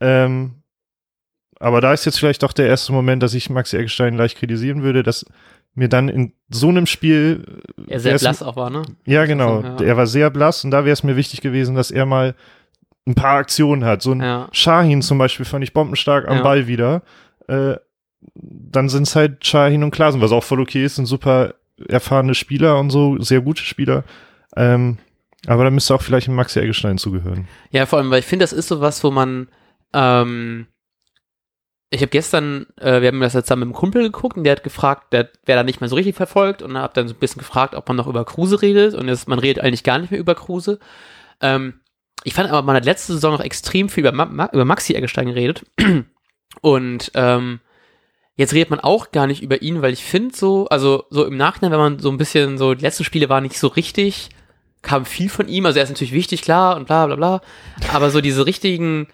Ähm, aber da ist jetzt vielleicht doch der erste Moment, dass ich Maxi Eggestein leicht kritisieren würde, dass mir dann in so einem Spiel. Er sehr blass auch war, ne? Ja, genau. Ja. Er war sehr blass und da wäre es mir wichtig gewesen, dass er mal ein paar Aktionen hat. So ein Ja. Shahin zum Beispiel fand ich bombenstark am Ja. Ball wieder. Äh, dann sind es halt Shahin und Klasen, was auch voll okay ist, sind super erfahrene Spieler und so, sehr gute Spieler. Ähm, aber da müsste auch vielleicht ein Maxi Eggestein zugehören. Ja, vor allem, weil ich finde, das ist so was, wo man, ähm, ich habe gestern, äh, wir haben das jetzt zusammen mit einem Kumpel geguckt und der hat gefragt, der wer da nicht mehr so richtig verfolgt und habe dann so ein bisschen gefragt, ob man noch über Kruse redet und jetzt, man redet eigentlich gar nicht mehr über Kruse. Ähm, ich fand aber, man hat letzte Saison noch extrem viel über, Ma über Maxi Eggestein geredet und ähm, jetzt redet man auch gar nicht über ihn, weil ich finde so, also so im Nachhinein, wenn man so ein bisschen so, die letzten Spiele waren nicht so richtig, kam viel von ihm, also er ist natürlich wichtig, klar, und bla bla bla, aber so diese richtigen,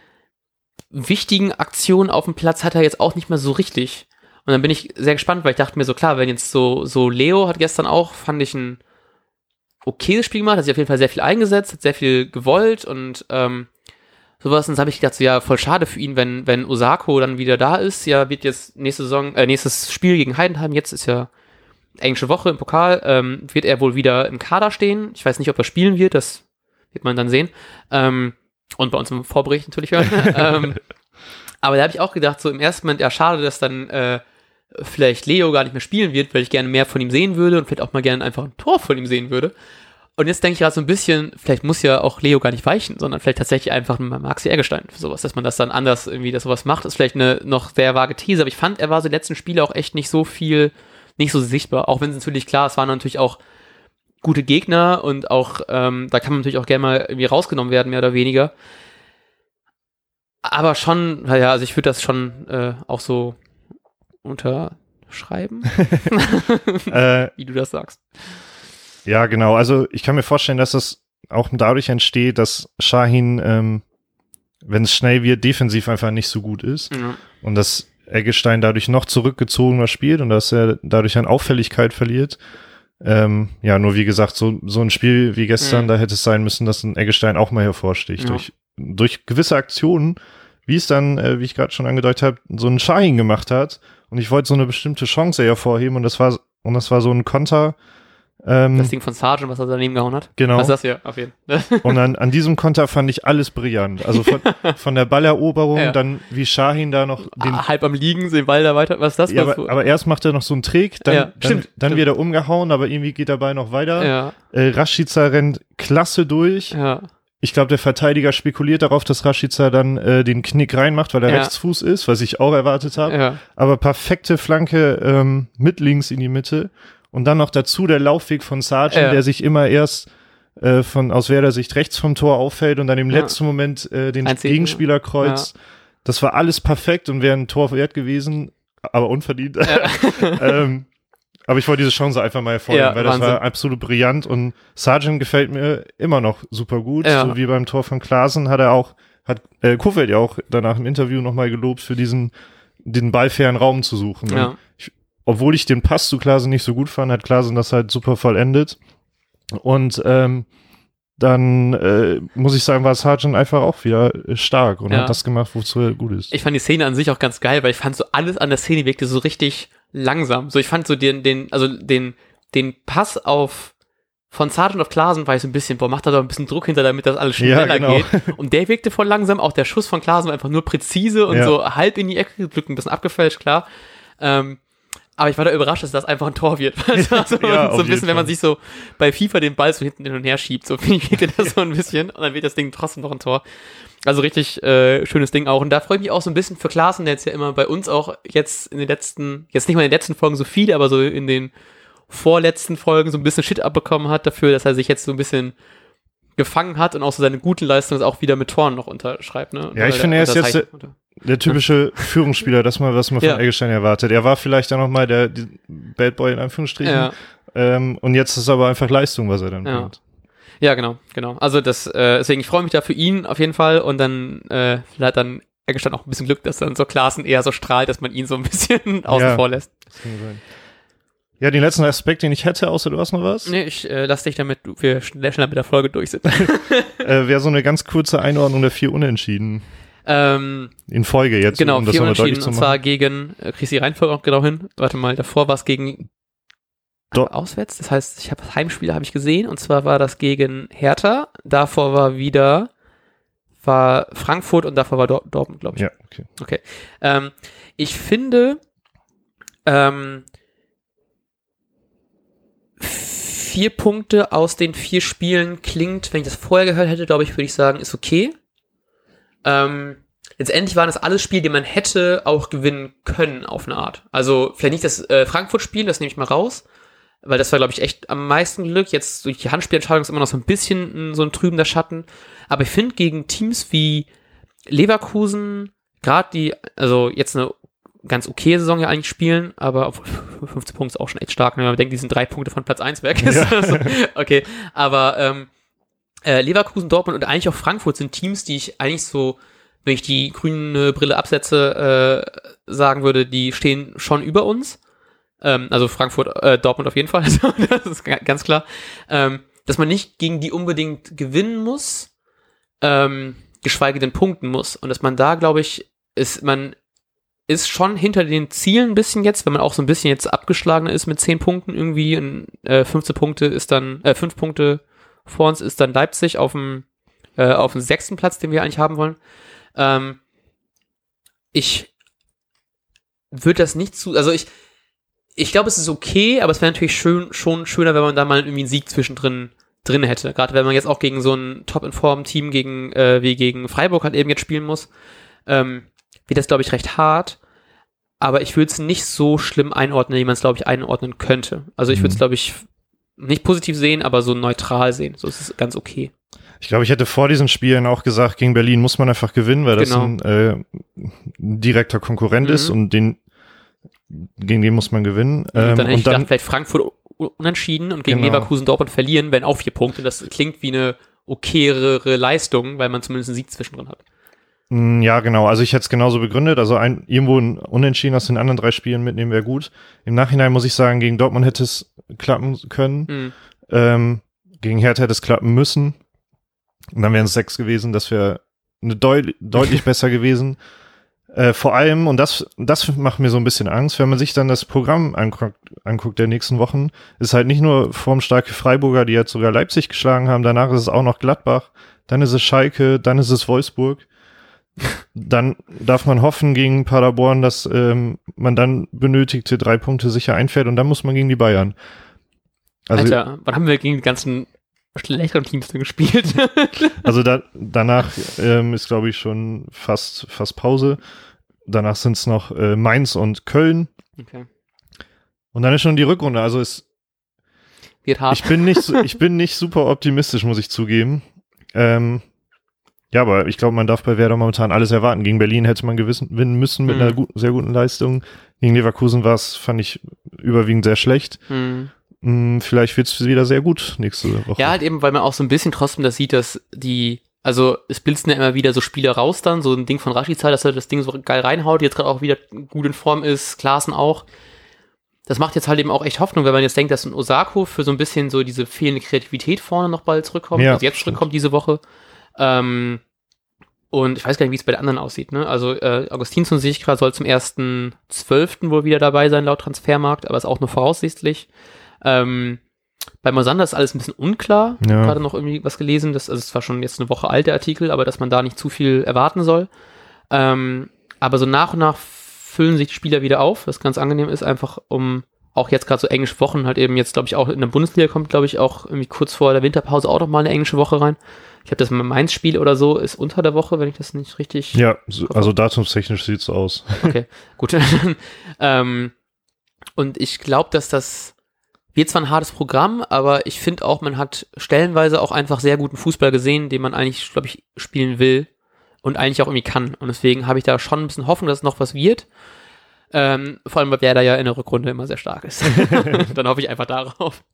wichtigen Aktionen auf dem Platz hat er jetzt auch nicht mehr so richtig. Und dann bin ich sehr gespannt, weil ich dachte mir so, klar, wenn jetzt so, so Leo hat gestern auch, fand ich ein okayes Spiel gemacht, hat sich auf jeden Fall sehr viel eingesetzt, hat sehr viel gewollt und ähm, sowas. Und dann habe ich gedacht, so, ja, voll schade für ihn, wenn, wenn Osako dann wieder da ist. Ja, wird jetzt nächste Saison, äh, nächstes Spiel gegen Heidenheim, jetzt ist ja englische Woche im Pokal, ähm, wird er wohl wieder im Kader stehen. Ich weiß nicht, ob er spielen wird, das wird man dann sehen. Ähm, und bei uns im Vorbericht natürlich hören. ähm, aber da habe ich auch gedacht, so im ersten Moment, ja, schade, dass dann äh, vielleicht Leo gar nicht mehr spielen wird, weil ich gerne mehr von ihm sehen würde und vielleicht auch mal gerne einfach ein Tor von ihm sehen würde. Und jetzt denke ich gerade so ein bisschen, vielleicht muss ja auch Leo gar nicht weichen, sondern vielleicht tatsächlich einfach ein Maxi Eggestein für sowas, dass man das dann anders irgendwie, dass sowas macht, ist vielleicht eine noch sehr vage These, aber ich fand, er war so die letzten Spiele auch echt nicht so viel, nicht so sichtbar, auch wenn es natürlich klar, es waren natürlich auch gute Gegner und auch, ähm, da kann man natürlich auch gerne mal irgendwie rausgenommen werden, mehr oder weniger. Aber schon, naja, also ich würde das schon äh, auch so unterschreiben, äh, wie du das sagst. ja, genau. Also ich kann mir vorstellen, dass das auch dadurch entsteht, dass Shahin, ähm, wenn es schnell wird, defensiv einfach nicht so gut ist. Ja. und dass Eggestein dadurch noch zurückgezogener spielt und dass er dadurch an Auffälligkeit verliert. Ähm, ja, nur wie gesagt, so, so ein Spiel wie gestern, Mhm. da hätte es sein müssen, dass ein Eggestein auch mal hervorsticht. Ja. Durch, durch gewisse Aktionen, wie es dann, äh, wie ich gerade schon angedeutet habe, so ein Shahin gemacht hat. Und ich wollte so eine bestimmte Chance hervorheben und das war, und das war so ein Konter. Ähm, Das Ding von Sargent, was er daneben gehauen hat. genau. Was ist das hier? Auf jeden Fall. Und an, an diesem Konter fand ich alles brillant. Also von, von der Balleroberung, Ja. dann wie Shahin da noch den Ah, halb am Liegen, den Ball da weiter. Was ist das? Ja, aber, aber erst macht er noch so einen Trick, dann, Ja, dann, stimmt, dann stimmt. wird er umgehauen, aber irgendwie geht der Ball noch weiter. ja, Äh, Rashica rennt klasse durch. ja, Ich glaube, der Verteidiger spekuliert darauf, dass Rashica dann äh, den Knick reinmacht, weil er Ja. Rechtsfuß ist, was ich auch erwartet habe. ja, Aber perfekte Flanke ähm, mit links in die Mitte. Und dann noch dazu der Laufweg von Sargent, Ja. der sich immer erst äh, von aus Werder Sicht rechts vom Tor auffällt und dann im Ja. letzten Moment äh, den Einzig- Gegenspieler kreuzt. Das war alles perfekt und wäre ein Tor wert gewesen, aber unverdient. ähm, aber ich wollte diese Chance einfach mal hervorheben, Ja, weil das Wahnsinn. war absolut brillant und Sargent gefällt mir immer noch super gut. Ja. So wie beim Tor von Klaasen hat er auch, hat äh, Kofeld ja auch danach im Interview nochmal gelobt für diesen, den ballfairen Raum zu suchen. Ja. Obwohl ich den Pass zu Klaasen nicht so gut fand, hat Klaasen das halt super vollendet. Und ähm, dann äh, muss ich sagen, war Sargent einfach auch wieder stark und Ja. hat das gemacht, wozu er gut ist. Ich fand die Szene an sich auch ganz geil, weil ich fand so alles an der Szene wirkte so richtig langsam. So ich fand so den, den, also den, den Pass auf von Sargent auf Klaasen war ich so ein bisschen, boah, macht da doch ein bisschen Druck hinter, damit das alles Ja, schneller genau. geht. Und der wirkte voll langsam. Auch der Schuss von Klaasen war einfach nur präzise und Ja. so halb in die Ecke gedrückt, ein bisschen abgefälscht, klar. Ähm, aber ich war da überrascht, dass das einfach ein Tor wird. Das war so, Ja, so ein bisschen, wenn man sich so bei FIFA den Ball so hinten hin und her schiebt. So finde ich, das so ein bisschen. Und dann wird das Ding trotzdem noch ein Tor. Also richtig äh, schönes Ding auch. Und da freue ich mich auch so ein bisschen für Klaassen, der jetzt ja immer bei uns auch jetzt in den letzten, jetzt nicht mal in den letzten Folgen so viele, aber so in den vorletzten Folgen so ein bisschen Shit abbekommen hat dafür, dass er sich jetzt so ein bisschen gefangen hat und auch so seine guten Leistungen auch wieder mit Toren noch unterschreibt. Ne? Ja, ich finde, er ist jetzt Unterzeichnet. Der typische Führungsspieler, das mal, was man von Ja. Eggestein erwartet. Er war vielleicht dann noch mal der die Bad Boy in Anführungsstrichen. Ja. Ähm, und jetzt ist aber einfach Leistung, was er dann Ja. bringt. Ja, genau, genau. Also das, äh, deswegen, ich freue mich da für ihn auf jeden Fall und dann äh, vielleicht dann Eggestein auch ein bisschen Glück, dass dann so Klaassen eher so strahlt, dass man ihn so ein bisschen außen Ja. vor lässt. Ja, den letzten Aspekt, den ich hätte, außer du hast noch was, Nee, ich äh, lass dich damit, wir schnell, schneller mit der Folge durch sind. äh, wäre so eine ganz kurze Einordnung der vier Unentschieden. Ähm, In Folge jetzt, genau, um das vier nochmal Unentschieden und zwar gegen, äh, kriegst die Reihenfolge auch genau hin, warte mal, davor war es gegen Dor- auswärts. Das heißt, ich habe Heimspiele habe ich gesehen und zwar war das gegen Hertha. Davor war wieder war Frankfurt und davor war Dor Dortmund, glaube ich. Ja, okay. Ähm, ich finde, ähm, vier Punkte aus den vier Spielen klingt, wenn ich das vorher gehört hätte, glaube ich, würde ich sagen, ist okay. Ähm, letztendlich waren das alles Spiele, die man hätte auch gewinnen können auf eine Art. Also vielleicht nicht das äh, Frankfurt-Spiel, das nehme ich mal raus, weil das war, glaube ich, echt am meisten Glück. Jetzt durch die Handspielentscheidung ist immer noch so ein bisschen mm, so ein trübender Schatten. Aber ich finde, gegen Teams wie Leverkusen, gerade die, also jetzt eine ganz okay Saison ja eigentlich spielen, aber obwohl 15 Punkte ist auch schon echt stark, wenn man denkt, die sind drei Punkte von Platz 1 weg. Ist Ja. okay, aber ähm, äh, Leverkusen, Dortmund und eigentlich auch Frankfurt sind Teams, die ich eigentlich so, wenn ich die grüne Brille absetze, äh, sagen würde, die stehen schon über uns. Ähm, also Frankfurt, äh, Dortmund auf jeden Fall, das ist ga- ganz klar. Ähm, dass man nicht gegen die unbedingt gewinnen muss, ähm, geschweige denn punkten muss. Und dass man da, glaube ich, ist, man ist schon hinter den Zielen ein bisschen jetzt, wenn man auch so ein bisschen jetzt abgeschlagen ist mit 10 Punkten irgendwie. Und, äh, 15 Punkte ist dann, äh, 5 Punkte vor uns ist dann Leipzig auf dem, äh, auf dem sechsten Platz, den wir eigentlich haben wollen. Ähm, ich würde das nicht zu, also ich, ich glaube, es ist okay, aber es wäre natürlich schön, schon schöner, wenn man da mal irgendwie einen Sieg zwischendrin drin hätte. Gerade wenn man jetzt auch gegen so ein Top-in-Form-Team gegen, äh, wie gegen Freiburg halt eben jetzt spielen muss, ähm, wird das, glaube ich, recht hart. Aber ich würde es nicht so schlimm einordnen, wie man es, glaube ich, einordnen könnte. Also ich würde es, Mhm. glaube ich, nicht positiv sehen, aber so neutral sehen. So ist es ganz okay. Ich glaube, ich hätte vor diesen Spielen auch gesagt, gegen Berlin muss man einfach gewinnen, weil das Genau. ein äh, direkter Konkurrent Mhm. ist und den gegen den muss man gewinnen. und dann Ähm, hätte ich und dann, gedacht, vielleicht Frankfurt unentschieden und gegen Genau. Leverkusen Dortmund verlieren, wenn auch vier Punkte. Das klingt wie eine okayere Leistung, weil man zumindest einen Sieg zwischendrin hat. Mm, Ja, genau. Also ich hätte es genauso begründet. Also ein, irgendwo ein Unentschieden aus den anderen drei Spielen mitnehmen wäre gut. Im Nachhinein muss ich sagen, gegen Dortmund hätte es klappen können. Mhm. Ähm, gegen Hertha hätte es klappen müssen. Und dann wären es sechs gewesen. Das wäre eine deut deutlich besser gewesen. Äh, vor allem, und das, das macht mir so ein bisschen Angst, wenn man sich dann das Programm anguckt, anguckt der nächsten Wochen, ist halt nicht nur formstarke Freiburger, die jetzt sogar Leipzig geschlagen haben, danach ist es auch noch Gladbach, dann ist es Schalke, dann ist es Wolfsburg. Dann darf man hoffen gegen Paderborn, dass ähm, man dann benötigte drei Punkte sicher einfährt und dann muss man gegen die Bayern. Also, Alter, wann haben wir gegen die ganzen schlechteren Teams denn gespielt? Also da, danach ähm, ist, glaube ich, schon fast, fast Pause. Danach sind es noch äh, Mainz und Köln. okay. Und dann ist schon die Rückrunde. Also es, Wird hart. ich bin nicht, ich bin nicht super optimistisch, muss ich zugeben. Ähm, ja, aber ich glaube, man darf bei Werder momentan alles erwarten. Gegen Berlin hätte man gewinnen müssen mit Mhm. einer gut, sehr guten Leistung. Gegen Leverkusen war es, fand ich, überwiegend sehr schlecht. Mhm. Hm, vielleicht wird es wieder sehr gut nächste Woche. Ja, halt eben, weil man auch so ein bisschen trotzdem das sieht, dass die, also es blitzen ja immer wieder so Spiele raus dann, so ein Ding von Rashica, dass er das Ding so geil reinhaut, jetzt gerade auch wieder gut in Form ist, Klaassen auch. Das macht jetzt halt eben auch echt Hoffnung, wenn man jetzt denkt, dass ein Osako für so ein bisschen so diese fehlende Kreativität vorne noch bald zurückkommt, Ja, also jetzt stimmt. zurückkommt diese Woche. Ähm, und ich weiß gar nicht, wie es bei den anderen aussieht. Ne? Also äh, Augustinsson sehe ich gerade, soll zum 1.12. wohl wieder dabei sein, laut Transfermarkt, aber ist auch nur voraussichtlich. Ähm, bei Mosander ist alles ein bisschen unklar. Ja. Gerade noch irgendwie was gelesen, das also es war schon jetzt eine Woche alt, der Artikel, aber dass man da nicht zu viel erwarten soll. Ähm, aber so nach und nach füllen sich die Spieler wieder auf, was ganz angenehm ist, einfach um auch jetzt gerade so englische Wochen halt eben jetzt, glaube ich, auch in der Bundesliga kommt, glaube ich, auch irgendwie kurz vor der Winterpause auch noch mal eine englische Woche rein. Ich habe das mal Mainz-Spiel oder so, ist unter der Woche, wenn ich das nicht richtig Ja, so, also datumstechnisch sieht es so aus. Okay, gut. ähm, und ich glaube, dass das wird zwar ein hartes Programm, aber ich finde auch, man hat stellenweise auch einfach sehr guten Fußball gesehen, den man eigentlich, glaube ich, spielen will und eigentlich auch irgendwie kann. Und deswegen habe ich da schon ein bisschen Hoffnung, dass es noch was wird. Ähm, vor allem, weil Werder ja in der Rückrunde immer sehr stark ist. Dann hoffe ich einfach darauf.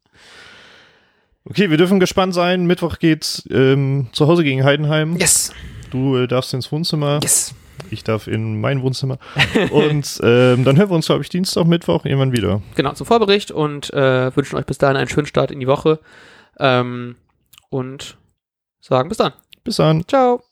Okay, wir dürfen gespannt sein. Mittwoch geht's ähm, zu Hause gegen Heidenheim. Yes! Du äh, darfst ins Wohnzimmer. Yes! Ich darf in mein Wohnzimmer. Und ähm, dann hören wir uns, glaube ich, Dienstag, Mittwoch irgendwann wieder. Genau, zum Vorbericht und äh, wünschen euch bis dahin einen schönen Start in die Woche. Ähm, und sagen bis dann. Bis dann. Ciao!